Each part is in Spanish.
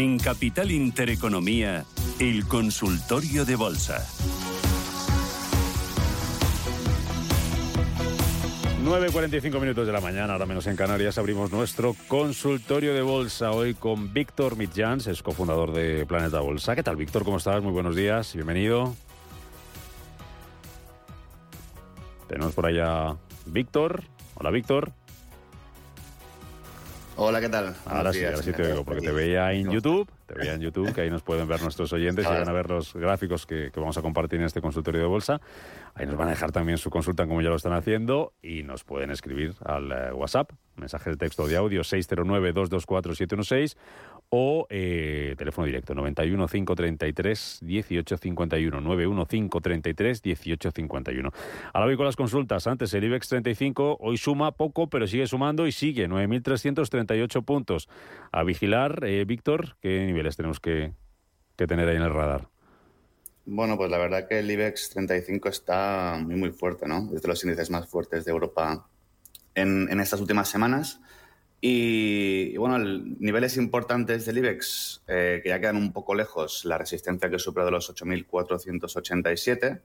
En Capital Intereconomía, el consultorio de bolsa. 9.45 minutos de la mañana, ahora menos en Canarias, abrimos nuestro consultorio de bolsa hoy con Víctor Mitjans, es cofundador de Planeta Bolsa. ¿Qué tal, Víctor? ¿Cómo estás? Muy buenos días, bienvenido. Tenemos por allá Víctor. Hola, Víctor. Hola, ¿qué tal? Ahora sí, ahora sí te oigo, porque te veía en YouTube, te veía en YouTube, que ahí nos pueden ver nuestros oyentes y van a ver los gráficos que, que vamos a compartir en este consultorio de bolsa. Ahí nos van a dejar también su consulta como ya lo están haciendo y nos pueden escribir al eh, WhatsApp, mensaje de texto o de audio 609-224-716 o eh, teléfono directo 91 533 1851 91 533 1851. Ahora voy con las consultas. Antes el IBEX 35 hoy suma poco, pero sigue sumando y sigue 9.338 puntos. A vigilar, eh, Víctor, ¿qué niveles tenemos que, que tener ahí en el radar? Bueno, pues la verdad que el IBEX 35 está muy, muy fuerte, ¿no? Es de los índices más fuertes de Europa en, en estas últimas semanas. Y, bueno, el, niveles importantes del IBEX eh, que ya quedan un poco lejos, la resistencia que supera de los 8.487.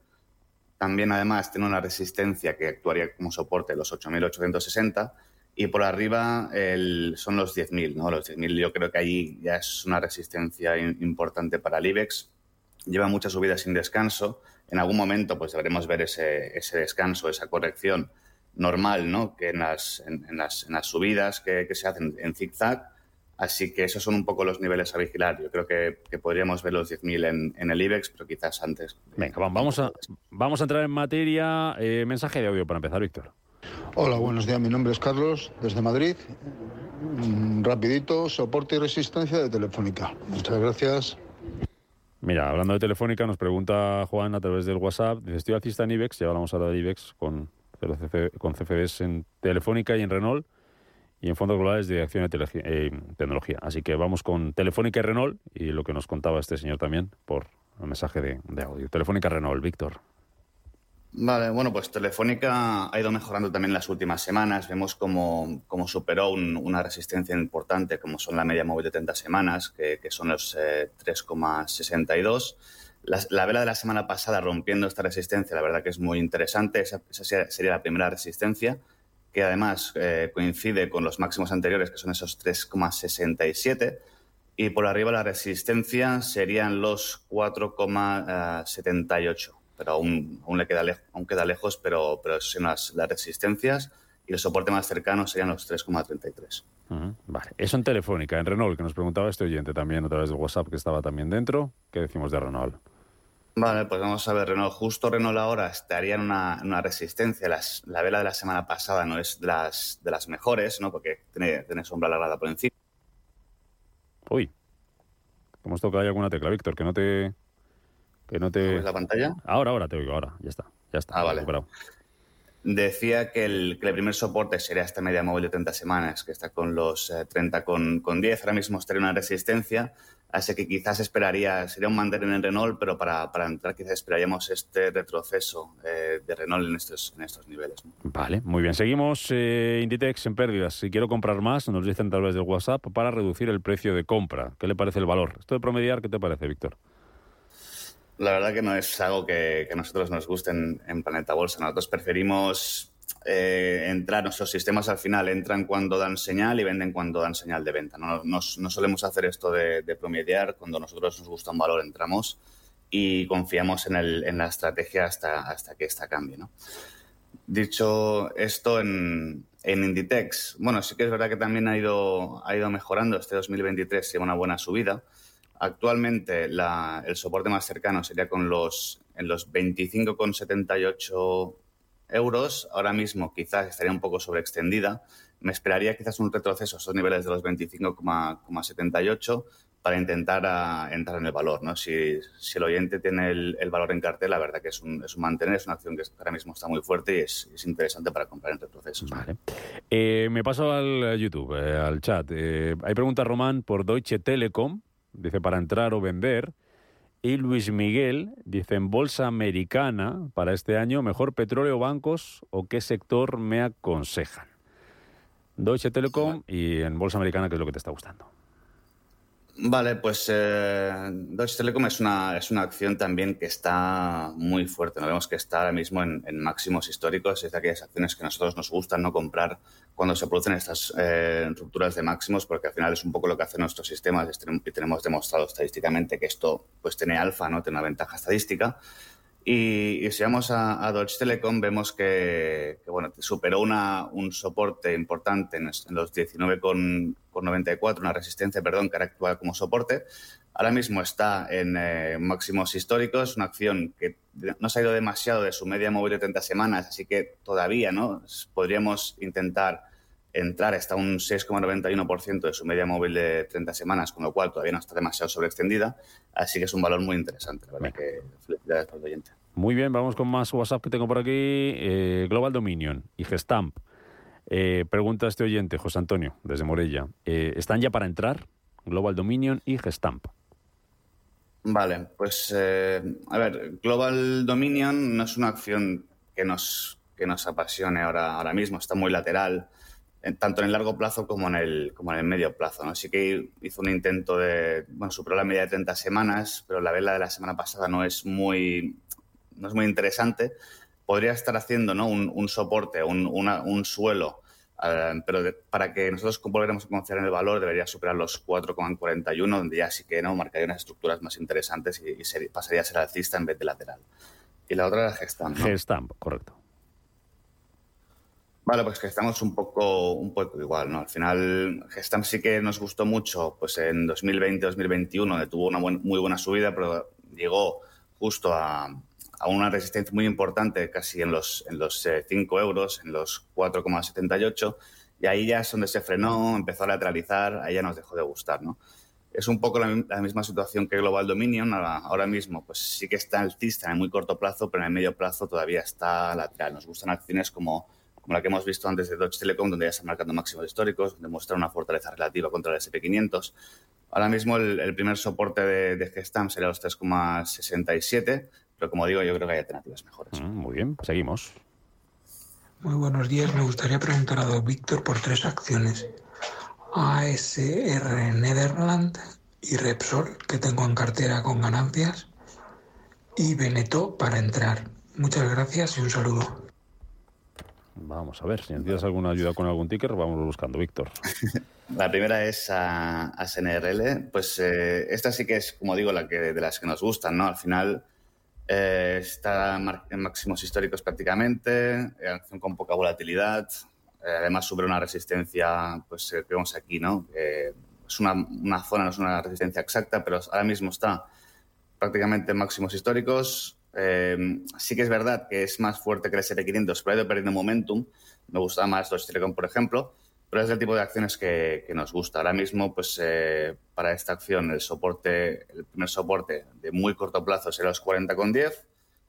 También, además, tiene una resistencia que actuaría como soporte los 8.860. Y por arriba son los 10.000, ¿no? Los 10.000 yo creo que ahí ya es una resistencia importante para el IBEX. Lleva muchas subidas sin descanso. En algún momento pues deberemos ver ese descanso, esa corrección normal, ¿no? Que en las, en, en las, en las subidas que, que, se hacen en zigzag. Así que esos son un poco los niveles a vigilar. Yo creo que, que podríamos ver los 10.000 en, en, el IBEX, pero quizás antes. Venga, vamos a, vamos a entrar en materia. Eh, mensaje de audio para empezar, Víctor. Hola, buenos días. Mi nombre es Carlos, desde Madrid. Mm, rapidito, soporte y resistencia de Telefónica. Muchas gracias. Mira, hablando de Telefónica, nos pregunta Juan a través del WhatsApp. Dice, estoy alcista en IBEX, ya hablamos ahora de IBEX con, con CFDs en Telefónica y en Renault y en fondos globales de acción de eh, tecnología. Así que vamos con Telefónica y Renault y lo que nos contaba este señor también por un mensaje de, de audio. Telefónica Renault, Víctor. Vale, bueno, pues Telefónica ha ido mejorando también las últimas semanas. Vemos como, como superó un, una resistencia importante, como son la media móvil de 30 semanas, que, que son los eh, 3,62. La, la, vela de la semana pasada rompiendo esta resistencia, la verdad que es muy interesante. Esa, esa sería la primera resistencia, que además eh, coincide con los máximos anteriores, que son esos 3,67. Y por arriba la resistencia serían los 4,78 pero aún, aún le queda, lejos, aún queda lejos, pero, pero son las, las resistencias y el soporte más cercano serían los 3,33. Uh -huh. Vale, eso en Telefónica, en Renault, que nos preguntaba este oyente también a través del WhatsApp que estaba también dentro. ¿Qué decimos de Renault? Vale, pues vamos a ver, Renault. Justo Renault ahora estaría en una, una resistencia. Las, la vela de la semana pasada no es de las, de las mejores, ¿no? Porque tiene, tiene sombra alargada por encima. Uy, hemos tocado ahí alguna tecla, Víctor, que no te... Que no te... la pantalla? Ahora, ahora te oigo, ahora. Ya está, ya está. Ah, vale. Recuperado. Decía que el, que el, primer soporte sería esta media móvil de 30 semanas, que está con los eh, 30 con, con 10. Ahora mismo estaría una resistencia, así que quizás esperaría, sería un mantener en Renault, pero para, para entrar quizás esperaríamos este retroceso eh, de Renault en estos, en estos niveles. Vale, muy bien. Seguimos eh, Inditex en pérdidas. Si quiero comprar más, nos dicen a través del WhatsApp para reducir el precio de compra. ¿Qué le parece el valor? Esto de promediar, ¿qué te parece, Víctor? La verdad que no es algo que, que a nosotros nos guste en, en Planeta Bolsa. Nosotros preferimos eh, entrar, nuestros sistemas al final entran cuando dan señal y venden cuando dan señal de venta. No, no, no solemos hacer esto de, promediar. Cuando nosotros nos gusta un valor entramos y confiamos en, el, en la estrategia hasta, hasta que esta cambie. ¿no? Dicho esto, en, en Inditex, bueno, sí que es verdad que también ha ido, ha ido mejorando. Este 2023 lleva una buena subida. Actualmente la, el soporte más cercano sería con los, en los 25,78 euros. Ahora mismo quizás estaría un poco sobreextendida. Me esperaría quizás un retroceso a estos niveles de los 25,78 para intentar a, entrar en el valor. ¿no? Si, el oyente tiene el, valor en cartel, la verdad que es un, es un, mantener, es una acción que ahora mismo está muy fuerte y es, es interesante para comprar en retrocesos. Vale. Eh, me paso al YouTube, eh, al chat. Eh, hay pregunta, Román, por Deutsche Telekom dice para entrar o vender. Y Luis Miguel dice en bolsa americana para este año, mejor petróleo, bancos o qué sector me aconsejan. Deutsche Telekom y en bolsa americana, ¿qué es lo que te está gustando? Vale, pues eh, Deutsche Telekom es una, es una acción también que está muy fuerte. ¿no? Vemos que está ahora mismo en, máximos históricos. Es de aquellas acciones que a nosotros nos gustan no comprar cuando se producen estas eh, rupturas de máximos, porque al final es un poco lo que hacen nuestros sistemas y tenemos demostrado estadísticamente que esto pues tiene alfa, ¿no? tiene una ventaja estadística. Y, si vamos a, Deutsche Telekom, vemos que, bueno, superó una, un soporte importante en, los 19,94, una resistencia, perdón, que ahora actúa como soporte. Ahora mismo está en eh, máximos históricos, una acción que no se ha ido demasiado de su media móvil de 30 semanas, así que todavía ¿no? podríamos intentar entrar hasta un 6,91% de su media móvil de 30 semanas, con lo cual todavía no está demasiado sobreextendida, así que es un valor muy interesante, la verdad que felicidades para el oyente. Muy bien, vamos con más WhatsApp que tengo por aquí. Eh, Global Dominion y Gestamp. Eh, pregunta este oyente, José Antonio, desde Morella. Eh, ¿Están ya para entrar Global Dominion y Gestamp? Vale, pues a ver, Global Dominion no es una acción que nos, que nos apasione ahora, ahora mismo, está muy lateral, tanto en el largo plazo como en el, como en el medio plazo. ¿no? Sí que hizo un intento de, bueno, superó la media de 30 semanas, pero la vela de la semana pasada no es muy, no es muy interesante, podría estar haciendo ¿no? un, soporte, un, un suelo, eh, pero para que nosotros volviéramos a confiar en el valor debería superar los 4,41, donde ya sí que no marcaría unas estructuras más interesantes y, pasaría a ser alcista en vez de lateral. Y la otra era Gestamp. ¿no? Gestamp, correcto. Vale, pues que estamos un poco, un poco igual, ¿no? Al final, Gestamp sí que nos gustó mucho pues en 2020-2021, donde tuvo una muy buena subida, pero llegó justo a, a una resistencia muy importante, casi en los, en los 5 eh, euros, en los 4,78, y ahí ya es donde se frenó, empezó a lateralizar, ahí ya nos dejó de gustar, ¿no? Es un poco la, misma situación que Global Dominion ahora, mismo, pues sí que está alcista en muy corto plazo, pero en el medio plazo todavía está lateral. Nos gustan acciones como, como la que hemos visto antes de Deutsche Telekom, donde ya están marcando máximos históricos, demuestra una fortaleza relativa contra el SP500. Ahora mismo el, primer soporte de, de Gestam sería los 3,67 pero como digo, yo creo que hay alternativas mejores. Mm, muy bien, seguimos. Muy buenos días. Me gustaría preguntar a don Víctor por tres acciones. ASR Nederland y Repsol, que tengo en cartera con ganancias, y Beneto para entrar. Muchas gracias y un saludo. Vamos a ver, si necesitas alguna ayuda con algún ticker, vamos buscando, Víctor. La primera es a, SNRL. Pues eh, esta sí que es, como digo, la que de las que nos gustan, ¿no? Al final eh, está en máximos históricos prácticamente, acción con poca volatilidad. Eh, además, sobre una resistencia, pues eh, que vemos aquí, ¿no? es una, una, zona, no es una resistencia exacta, pero ahora mismo está prácticamente en máximos históricos. Sí que es verdad que es más fuerte que el SP500, pero ha ido perdiendo momentum. Me gusta más los Telecom, por ejemplo pero es el tipo de acciones que, nos gusta. Ahora mismo, pues eh, para esta acción, el soporte, el primer soporte de muy corto plazo será los 40,10,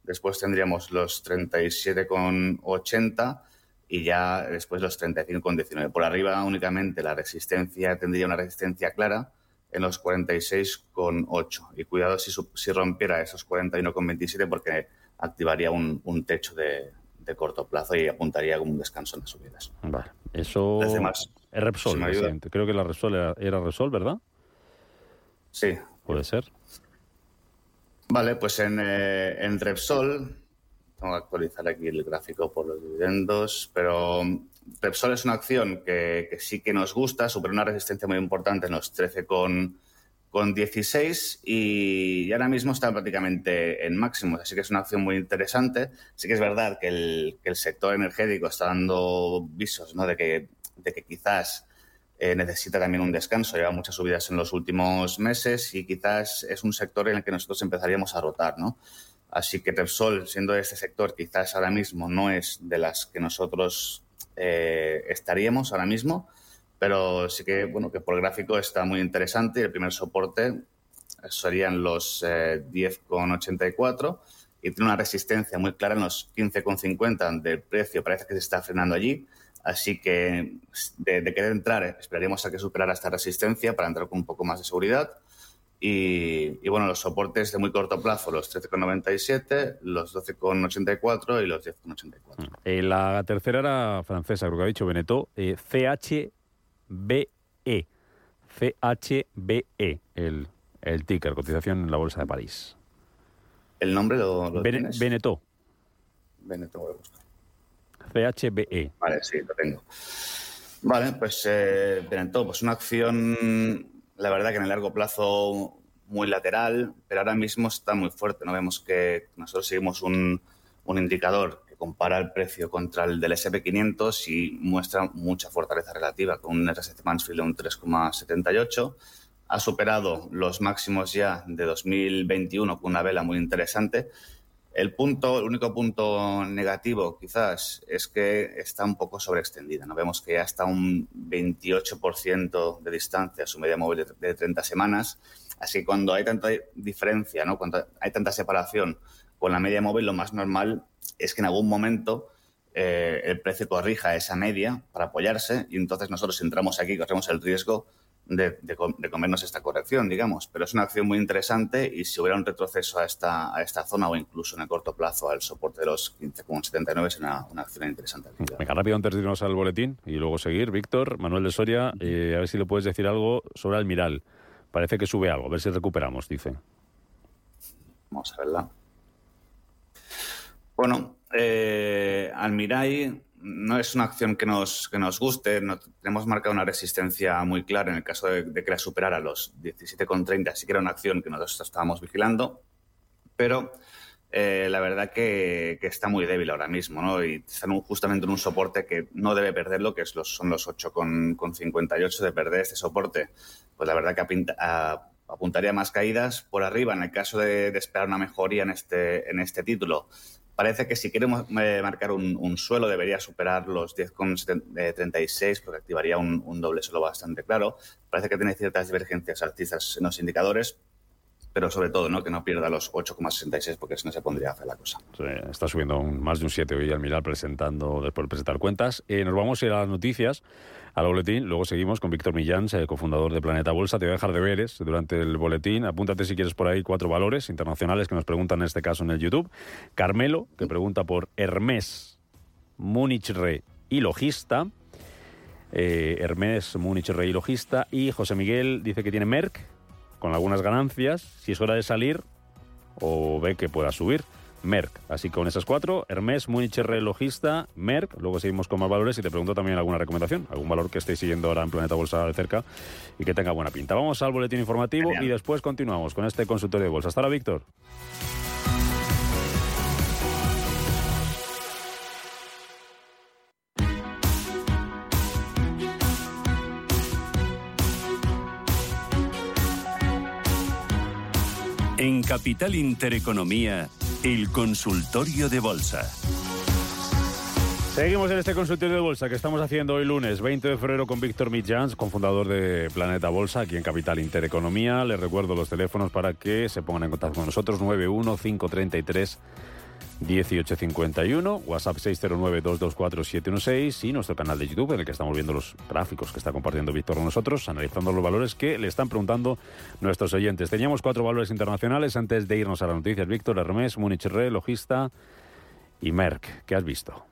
después tendríamos los 37,80 y ya después los 35,19. Por arriba únicamente la resistencia tendría una resistencia clara en los 46,8. Y cuidado si, si rompiera esos 41,27 porque activaría un techo de, de corto plazo y apuntaría como un descanso en las subidas. Vale, eso es Repsol, creo que la Repsol era, Repsol, ¿verdad? Sí. Puede ser. Vale, pues en, eh, en Repsol, tengo que actualizar aquí el gráfico por los dividendos, pero Repsol es una acción que, sí que nos gusta, supera una resistencia muy importante en los 13 con con 16 y ahora mismo está prácticamente en máximos, así que es una acción muy interesante. Sí que es verdad que el, que el sector energético está dando visos ¿no? de, que, de que quizás eh, necesita también un descanso. Lleva muchas subidas en los últimos meses y quizás es un sector en el que nosotros empezaríamos a rotar. ¿no? Así que Repsol, siendo este sector, quizás ahora mismo no es de las que nosotros eh, estaríamos ahora mismo pero sí que, bueno, que por gráfico está muy interesante. El primer soporte serían los 10,84 eh, y tiene una resistencia muy clara en los 15,50 del precio. Parece que se está frenando allí. Así que de, querer entrar, esperaríamos a que superara esta resistencia para entrar con un poco más de seguridad. Y, bueno, los soportes de muy corto plazo, los 13,97, los 12,84 y los 10,84. Eh, la tercera era francesa, creo que ha dicho Beneto, eh, CH BE. CHBE, el, el ticker, cotización en la Bolsa de París. ¿El nombre lo, lo Bene- tienes? Beneteau, Beneteau, voy a buscar. CHBE. Vale, sí, lo tengo. Vale, pues eh, pues una acción, la verdad que en el largo plazo muy lateral, pero ahora mismo está muy fuerte. No vemos que nosotros seguimos un, un indicador que compara el precio contra el del SP500 y muestra mucha fortaleza relativa, con un RSC Mansfield de un 3,78. Ha superado los máximos ya de 2021 con una vela muy interesante. El punto, el único punto negativo quizás es que está un poco sobreextendida. ¿no? Vemos que ya está un 28% de distancia a su media móvil de, de 30 semanas. Así que cuando hay tanta diferencia, ¿no? cuando hay tanta separación con la media móvil, lo más normal es que en algún momento eh, el precio corrija esa media para apoyarse y entonces nosotros entramos aquí corremos el riesgo de, de com- de comernos esta corrección, digamos. Pero es una acción muy interesante y si hubiera un retroceso a esta, a esta zona o incluso en el corto plazo al soporte de los 15,79 es una, una acción interesante. Venga, rápido antes de irnos al boletín y luego seguir. Víctor, Manuel de Soria, eh, a ver si le puedes decir algo sobre Almiral. Parece que sube algo, a ver si recuperamos, dice. Vamos a verla. Bueno, eh, Almiray no es una acción que nos, que nos guste. No, tenemos marcado una resistencia muy clara en el caso de, que la superara los 17,30. Sí que era una acción que nosotros estábamos vigilando, pero eh, la verdad que, que está muy débil ahora mismo, ¿no? Y está justamente en un soporte que no debe perderlo, que es los, son los 8,58 de perder este soporte. Pues la verdad que apuntaría más caídas por arriba en el caso de, de esperar una mejoría en este, en este título. Parece que si queremos eh, marcar un, suelo debería superar los 10,36 porque activaría un, un doble suelo bastante claro. Parece que tiene ciertas divergencias alcistas en los indicadores, pero sobre todo ¿no? que no pierda los 8,66 porque si no se pondría a hacer la cosa. Está subiendo más de un 7 hoy Almiral presentando, después de presentar cuentas. Eh, nos vamos a ir a las noticias, al boletín. Luego seguimos con Víctor Millán, eh, cofundador de Planeta Bolsa. Te voy a dejar deberes durante el boletín. Apúntate si quieres por ahí cuatro valores internacionales que nos preguntan en este caso en el YouTube. Carmelo, que pregunta por Hermès, Múnich Re y Logista. Eh, Hermès, Múnich Re y Logista. Y José Miguel dice que tiene Merck, con algunas ganancias. Si es hora de salir, o ve que pueda subir. Merck. Así que con esas cuatro, Hermes, Múnich R, Logista, Merck. Luego seguimos con más valores y te pregunto también alguna recomendación, algún valor que estéis siguiendo ahora en Planeta Bolsa de cerca y que tenga buena pinta. Vamos al boletín informativo Genial. y después continuamos con este consultorio de bolsa. Hasta ahora, Víctor. En Capital Intereconomía, el consultorio de bolsa. Seguimos en este consultorio de bolsa que estamos haciendo hoy lunes 20 de febrero con Víctor Mitjans, cofundador de Planeta Bolsa aquí en Capital Intereconomía. Les recuerdo los teléfonos para que se pongan en contacto con nosotros 91533 1851, WhatsApp 609-224-716 y nuestro canal de YouTube en el que estamos viendo los gráficos que está compartiendo Víctor con nosotros, analizando los valores que le están preguntando nuestros oyentes. Teníamos cuatro valores internacionales antes de irnos a las noticias. Víctor, Hermes, Múnich Re, Logista y Merck. ¿Qué has visto?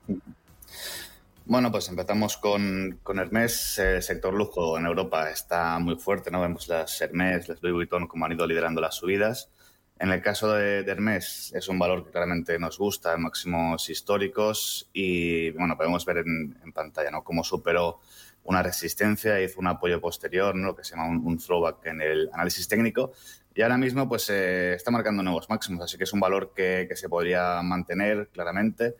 Bueno, pues empezamos con, con Hermès. El sector lujo en Europa está muy fuerte, ¿no? Vemos las Hermès, las Louis Vuitton, como han ido liderando las subidas. En el caso de, de Hermès, es un valor que claramente nos gusta, máximos históricos. Y, bueno, podemos ver en, pantalla. Cómo superó una resistencia, hizo un apoyo posterior. Lo que se llama un, throwback en el análisis técnico. Y ahora mismo, pues, eh, está marcando nuevos máximos. Así que es un valor que se podría mantener claramente.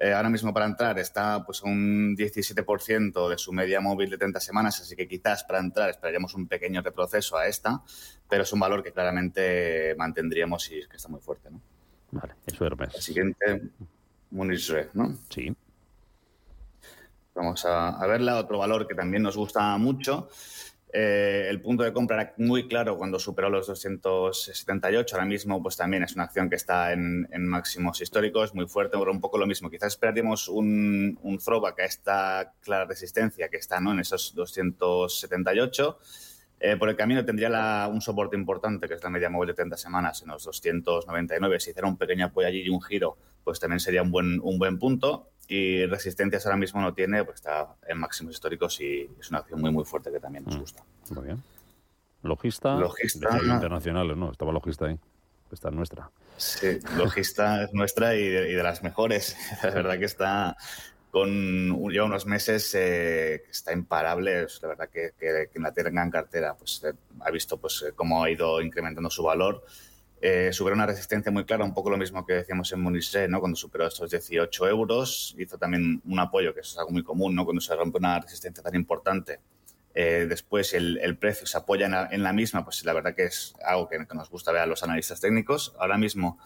Eh, ahora mismo para entrar está pues a un 17% de su media móvil de 30 semanas, así que quizás para entrar esperaríamos un pequeño retroceso a esta, pero es un valor que claramente mantendríamos y que está muy fuerte. ¿no? Vale, eso es El siguiente, Munich Re, ¿no? Sí. Vamos a, a verla. Otro valor que también nos gusta mucho. Eh, el punto de compra era muy claro cuando superó los 278. Ahora mismo, pues también es una acción que está en, máximos históricos, muy fuerte, pero un poco lo mismo. Quizás esperaríamos un, un throwback a esta clara resistencia que está ¿no? en esos 278. Eh, por el camino tendría un soporte importante, que es la media móvil de 30 semanas, en los 299. Si hiciera un pequeño apoyo allí y un giro, pues también sería un buen, un buen punto. Y resistencias ahora mismo no tiene, pues está en máximos históricos y es una acción muy, muy fuerte que también nos Mm. gusta. Muy bien. Logista, Logista internacionales, ¿no? Estaba Logista ahí. Esta es nuestra. Sí, Logista es nuestra y de, y de, las mejores. La verdad que está con ya unos meses eh, está imparable. La verdad que, que, que la tenga en cartera pues, eh, ha visto pues, eh, cómo ha ido incrementando su valor. Eh, superó una resistencia muy clara, un poco lo mismo que decíamos en Muniché, ¿no? cuando superó estos 18 euros. Hizo también un apoyo, que eso es algo muy común, ¿no? cuando se rompe una resistencia tan importante. Eh, después el, el, precio se apoya en la, en la, misma, pues la verdad que es algo que, que, nos gusta ver a los analistas técnicos. Ahora mismo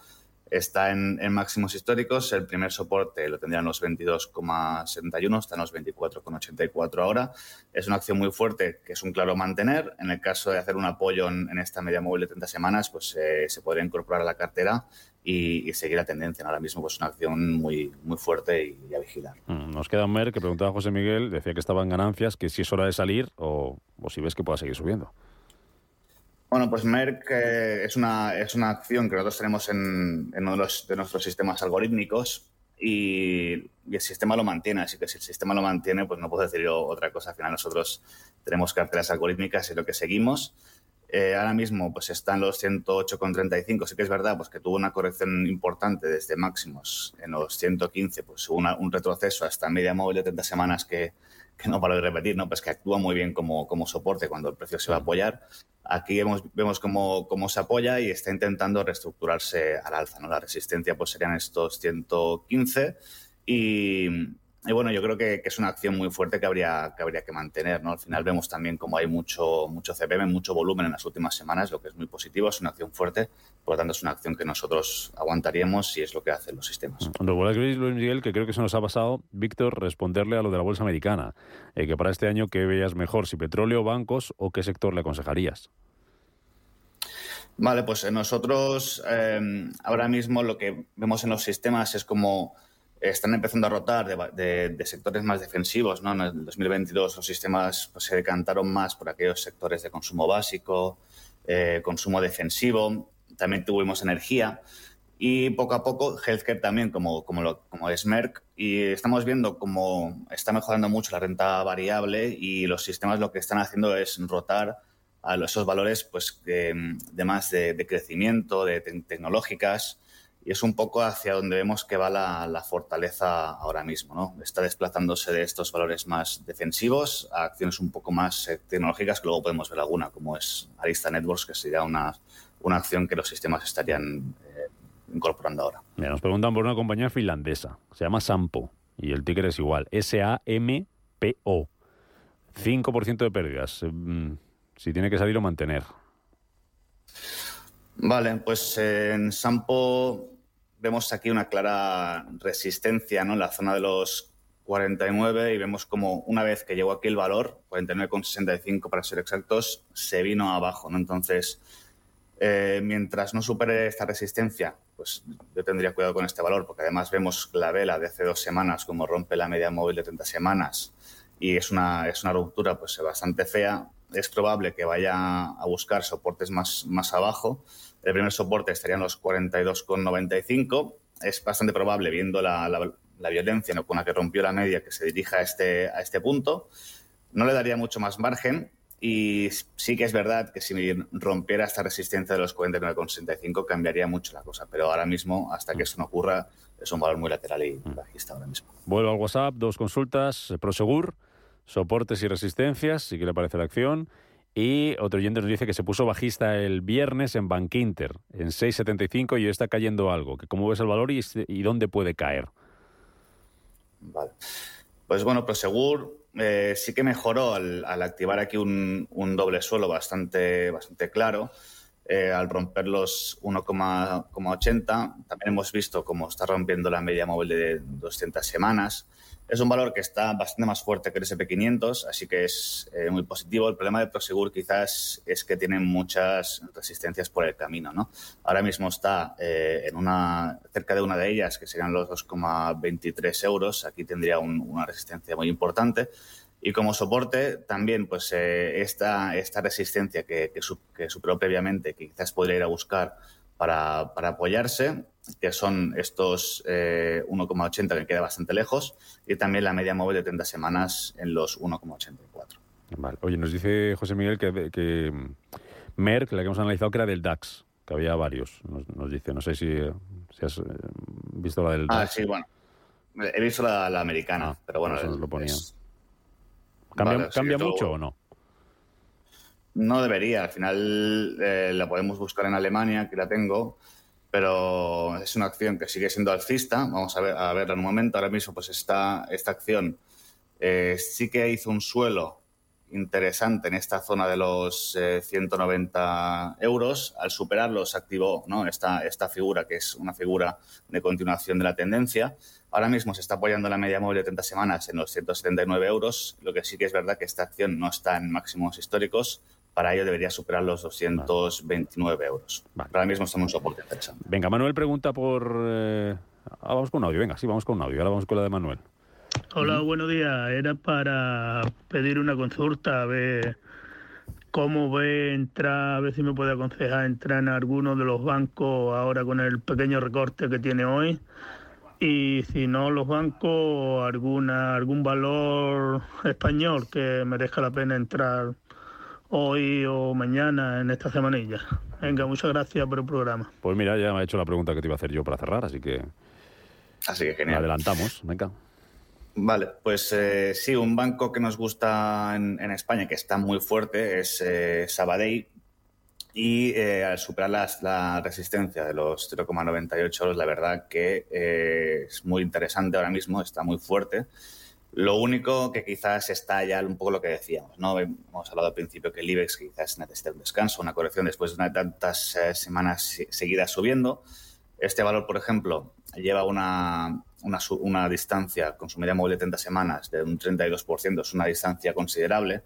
está en, máximos históricos, el primer soporte lo tendrían los 22,71, está en los 24,84 ahora. Es una acción muy fuerte que es un claro mantener. En el caso de hacer un apoyo en, esta media móvil de 30 semanas, pues eh, se podría incorporar a la cartera y, seguir la tendencia. Ahora mismo pues una acción muy, muy fuerte y, y a vigilar. Mm, nos queda un mer que preguntaba José Miguel, decía que estaba en ganancias, que si es hora de salir o, o si ves que pueda seguir subiendo. Bueno, pues Merck eh, es, una, es una acción que nosotros tenemos en, en uno de, los, de, nuestros sistemas algorítmicos y, y, el sistema lo mantiene. Así que si el sistema lo mantiene, pues no puedo decir yo otra cosa. Al final nosotros tenemos carteras algorítmicas y lo que seguimos. Eh, ahora mismo pues están los 108,35. Sí que es verdad pues, que tuvo una corrección importante desde máximos en los 115. Pues una, un retroceso hasta media móvil de 30 semanas que, que no paro de repetir, ¿no? Pues que actúa muy bien como, como soporte cuando el precio se va a apoyar. Aquí vemos, vemos cómo, cómo se apoya y está intentando reestructurarse al alza, ¿no? La resistencia pues serían estos 115 y, y bueno, yo creo que, que, es una acción muy fuerte que habría que, habría que mantener, ¿no? Al final vemos también como hay mucho, mucho CPM, mucho volumen en las últimas semanas, lo que es muy positivo, es una acción fuerte, por lo tanto es una acción que nosotros aguantaríamos y es lo que hacen los sistemas. Luis Miguel, que creo que se nos ha pasado, Víctor, responderle a lo de la bolsa americana, eh, que para este año, ¿qué veías mejor, si petróleo, bancos o qué sector le aconsejarías? Vale, pues nosotros eh, ahora mismo lo que vemos en los sistemas es como están empezando a rotar de, de, de, sectores más defensivos. ¿no? En el 2022 los sistemas pues, se decantaron más por aquellos sectores de consumo básico, eh, consumo defensivo, también tuvimos energía y poco a poco healthcare también, como, como, lo, como es Merck. Y estamos viendo cómo está mejorando mucho la renta variable y los sistemas lo que están haciendo es rotar a esos valores pues, de, de más de, crecimiento, de te tecnológicas, y es un poco hacia donde vemos que va la, la, fortaleza ahora mismo. ¿no? Está desplazándose de estos valores más defensivos a acciones un poco más eh, tecnológicas, que luego podemos ver alguna, como es Arista Networks, que sería una, una acción que los sistemas estarían eh, incorporando ahora. Mira, nos preguntan por una compañía finlandesa, se llama Sampo, y el ticker es igual, S-A-M-P-O. 5% de pérdidas. Mm, si tiene que salir o mantener. Vale, pues en Sampo vemos aquí una clara resistencia ¿no? en la zona de los 49 y vemos como una vez que llegó aquí el valor, 49,65 para ser exactos, se vino abajo. ¿no? Entonces, eh, mientras no supere esta resistencia, pues yo tendría cuidado con este valor, porque además vemos la vela de hace dos semanas como rompe la media móvil de 30 semanas y es una, es una ruptura pues, bastante fea. Es probable que vaya a buscar soportes más, más abajo. El primer soporte estaría en los 42,95. Es bastante probable, viendo la, la, la violencia ¿no? con la que rompió la media, que se dirija a este, a este punto. No le daría mucho más margen. Y sí que es verdad que si rompiera esta resistencia de los 49,65 cambiaría mucho la cosa. Pero ahora mismo, hasta que eso no ocurra, es un valor muy lateral y bajista ahora mismo. Vuelvo al WhatsApp, dos consultas. Prosegur, soportes y resistencias, si quiere aparecer la acción. Y otro oyente nos dice que se puso bajista el viernes en Bankinter, en 6,75 y está cayendo algo. ¿Cómo ves el valor y, y dónde puede caer? Vale. Pues bueno, Prosegur eh, sí que mejoró al, al activar aquí un, un, doble suelo bastante, bastante claro. Eh, al romper los 1,80, también hemos visto cómo está rompiendo la media móvil de 200 semanas. Es un valor que está bastante más fuerte que el SP500, así que es eh, muy positivo. El problema de Prosegur quizás es que tiene muchas resistencias por el camino. ¿no? Ahora mismo está eh, en una, cerca de una de ellas, que serían los 2,23 euros. Aquí tendría un, una resistencia muy importante. Y como soporte, también pues eh, esta, esta resistencia que, que, su, que, superó previamente, que quizás podría ir a buscar para, para apoyarse, que son estos eh, 1,80 que queda bastante lejos, y también la media móvil de 30 semanas en los 1,84. Vale. Oye, nos dice José Miguel que, que Merck, la que hemos analizado, que era del DAX, que había varios. Nos, dice, no sé si, si, has eh, visto la del ah, DAX. Ah, sí, bueno. He visto la, la americana, ah, pero bueno. Eso lo ponía. ¿Cambia, ¿cambia mucho o no? No debería. Al final eh, la podemos buscar en Alemania, que la tengo, pero es una acción que sigue siendo alcista. Vamos a, ver, a verla en un momento. Ahora mismo, pues está esta acción eh, sí que hizo un suelo interesante en esta zona de los 190 eh, euros. Al superarlo se activó ¿no? esta, esta figura, que es una figura de continuación de la tendencia. Ahora mismo se está apoyando la media móvil de 30 semanas en los 179 euros. Lo que sí que es verdad que esta acción no está en máximos históricos. Para ello debería superar los 229 euros. Ahora mismo estamos en un soporte interesante. Venga, Manuel pregunta por... Eh, ah, vamos con un audio. Venga, sí, vamos con un audio. Ahora vamos con la de Manuel. Hola, buenos días. Era para pedir una consulta, a ver cómo ve entrar, a ver si me puede aconsejar entrar en alguno de los bancos ahora con el pequeño recorte que tiene hoy. Y si no los bancos, alguna algún valor español que merezca la pena entrar hoy o mañana en esta semanilla. Venga, muchas gracias por el programa. Pues mira, ya me ha hecho la pregunta que te iba a hacer yo para cerrar, así que... Así que genial. Adelantamos, venga. Vale, pues eh, sí, un banco que nos gusta en, España, que está muy fuerte, es eh, Sabadell. Y eh, al superar la, resistencia de los 0,98 euros, la verdad que es muy interesante ahora mismo, está muy fuerte. Lo único que quizás está ya un poco lo que decíamos, ¿no? Hemos hablado al principio que el IBEX quizás necesita un descanso, una corrección después de tantas semanas seguidas subiendo. Este valor, por ejemplo, lleva una, una, distancia con su media móvil de 30 semanas de un 32%, es una distancia considerable.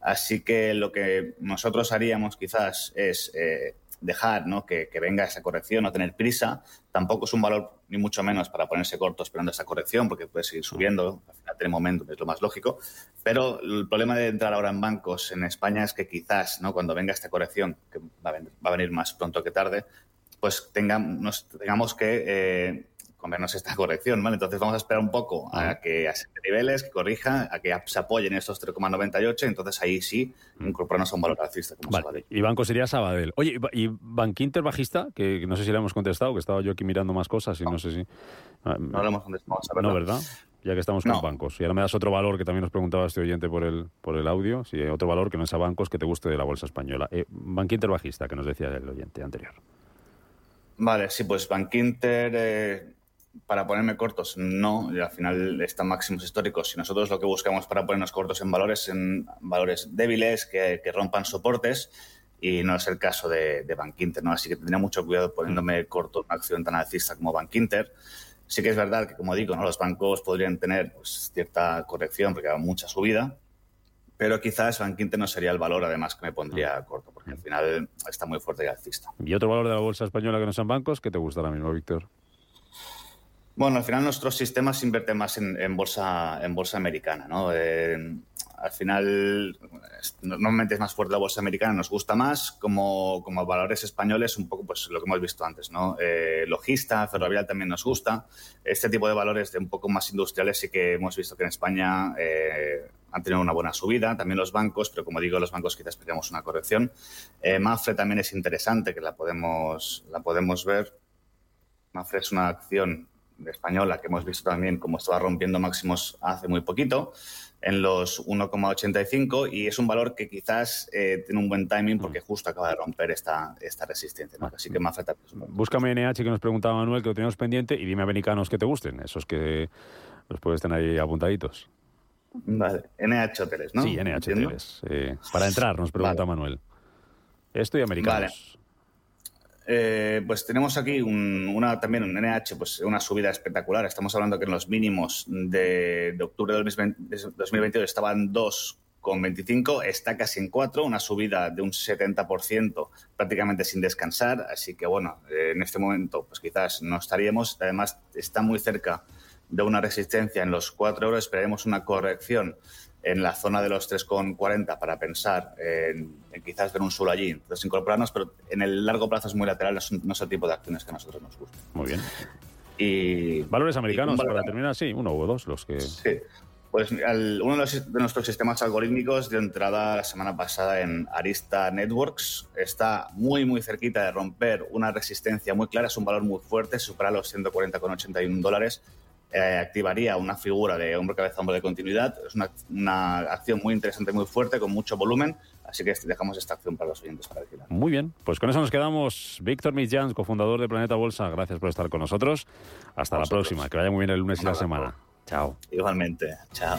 Así que lo que nosotros haríamos quizás es eh, dejar ¿no? que, venga esa corrección, no tener prisa. Tampoco es un valor ni mucho menos para ponerse corto esperando esa corrección, porque puede seguir subiendo, al final tiene momento, es lo más lógico. Pero el problema de entrar ahora en bancos en España es que quizás ¿no? cuando venga esta corrección, que va a venir, más pronto que tarde, pues tengamos, tengamos que... Eh, comernos esta corrección, ¿vale? Entonces vamos a esperar un poco a que asente niveles, que corrija, a que se apoyen estos 3,98, entonces ahí sí incorporarnos a un valor alcista como vale. Y banco sería Sabadell. Oye, ¿y Bankinter bajista? Que no sé si le hemos contestado, que estaba yo aquí mirando más cosas y no, sé si... No le hemos contestado, No, ¿verdad? Ya que estamos con bancos. Y ahora me das otro valor que también nos preguntaba este oyente por el, por el audio, hay otro valor que no sea bancos que te guste de la bolsa española. Eh, Bankinter bajista, que nos decía el oyente anterior. Vale, sí, pues Bankinter... Eh para ponerme cortos, no. Y al final están máximos históricos. Si nosotros lo que buscamos para ponernos cortos en valores, en valores débiles, que, rompan soportes, y no es el caso de, de Bankinter, ¿no? Así que tendría mucho cuidado poniéndome corto en una acción tan alcista como Bankinter. Sí que es verdad que, como digo, ¿no? los bancos podrían tener pues, cierta corrección porque hay mucha subida, pero quizás Bankinter no sería el valor, además, que me pondría corto, porque al final está muy fuerte y alcista. ¿Y otro valor de la bolsa española que no sean bancos? ¿Qué te gusta ahora mismo, Víctor? Bueno, al final nuestros sistemas invierten más en, bolsa en bolsa americana, ¿no? al final, normalmente es más fuerte la bolsa americana, nos gusta más, como, como valores españoles, un poco pues lo que hemos visto antes, ¿no? Eh, logista, ferrovial también nos gusta. Este tipo de valores de un poco más industriales sí que hemos visto que en España eh, han tenido una buena subida, también los bancos, pero como digo, los bancos quizás esperamos una corrección. Eh, Mafre también es interesante, que la podemos, la podemos ver. Mafre es una acción española, que hemos visto también cómo estaba rompiendo máximos hace muy poquito, en los 1,85 y es un valor que quizás eh, tiene un buen timing porque justo acaba de romper esta, esta resistencia. Así que más falta. Búscame NH que nos preguntaba Manuel, que lo teníamos pendiente, y dime americanos que te gusten, esos que los puedes tener ahí apuntaditos. Vale, NH Hoteles, ¿no? Sí, NH Hoteles. Eh, para entrar, nos pregunta Manuel. Esto y americanos. Eh, pues tenemos aquí una, también un NH, pues una subida espectacular. Estamos hablando que en los mínimos de, octubre de 2022 estaban 2,25, está casi en 4, una subida de un 70% prácticamente sin descansar. Así que bueno, eh, en este momento pues quizás no estaríamos. Además está muy cerca de una resistencia en los 4 euros. Esperaremos una corrección en la zona de los 3,40 para pensar en, quizás ver un suelo allí, entonces incorporarnos, pero en el largo plazo es muy lateral, no es, el tipo de acciones que a nosotros nos gustan. Muy bien. Y, Valores americanos, para terminar, sí, uno o dos los que... Sí. Pues uno de, nuestros sistemas algorítmicos dio entrada la semana pasada en Arista Networks. Está muy, muy cerquita de romper una resistencia muy clara, es un valor muy fuerte, supera los 140,81 dólares. Eh, activaría una figura de hombro cabeza hombro de continuidad. Es una, una, acción muy interesante, muy fuerte, con mucho volumen. Así que dejamos esta acción para los oyentes para. Muy bien, pues con eso nos quedamos. Víctor Millán, cofundador de Planeta Bolsa, gracias por estar con nosotros. Hasta la próxima. Que vaya muy bien el lunes y la semana. Chao. Igualmente. Chao.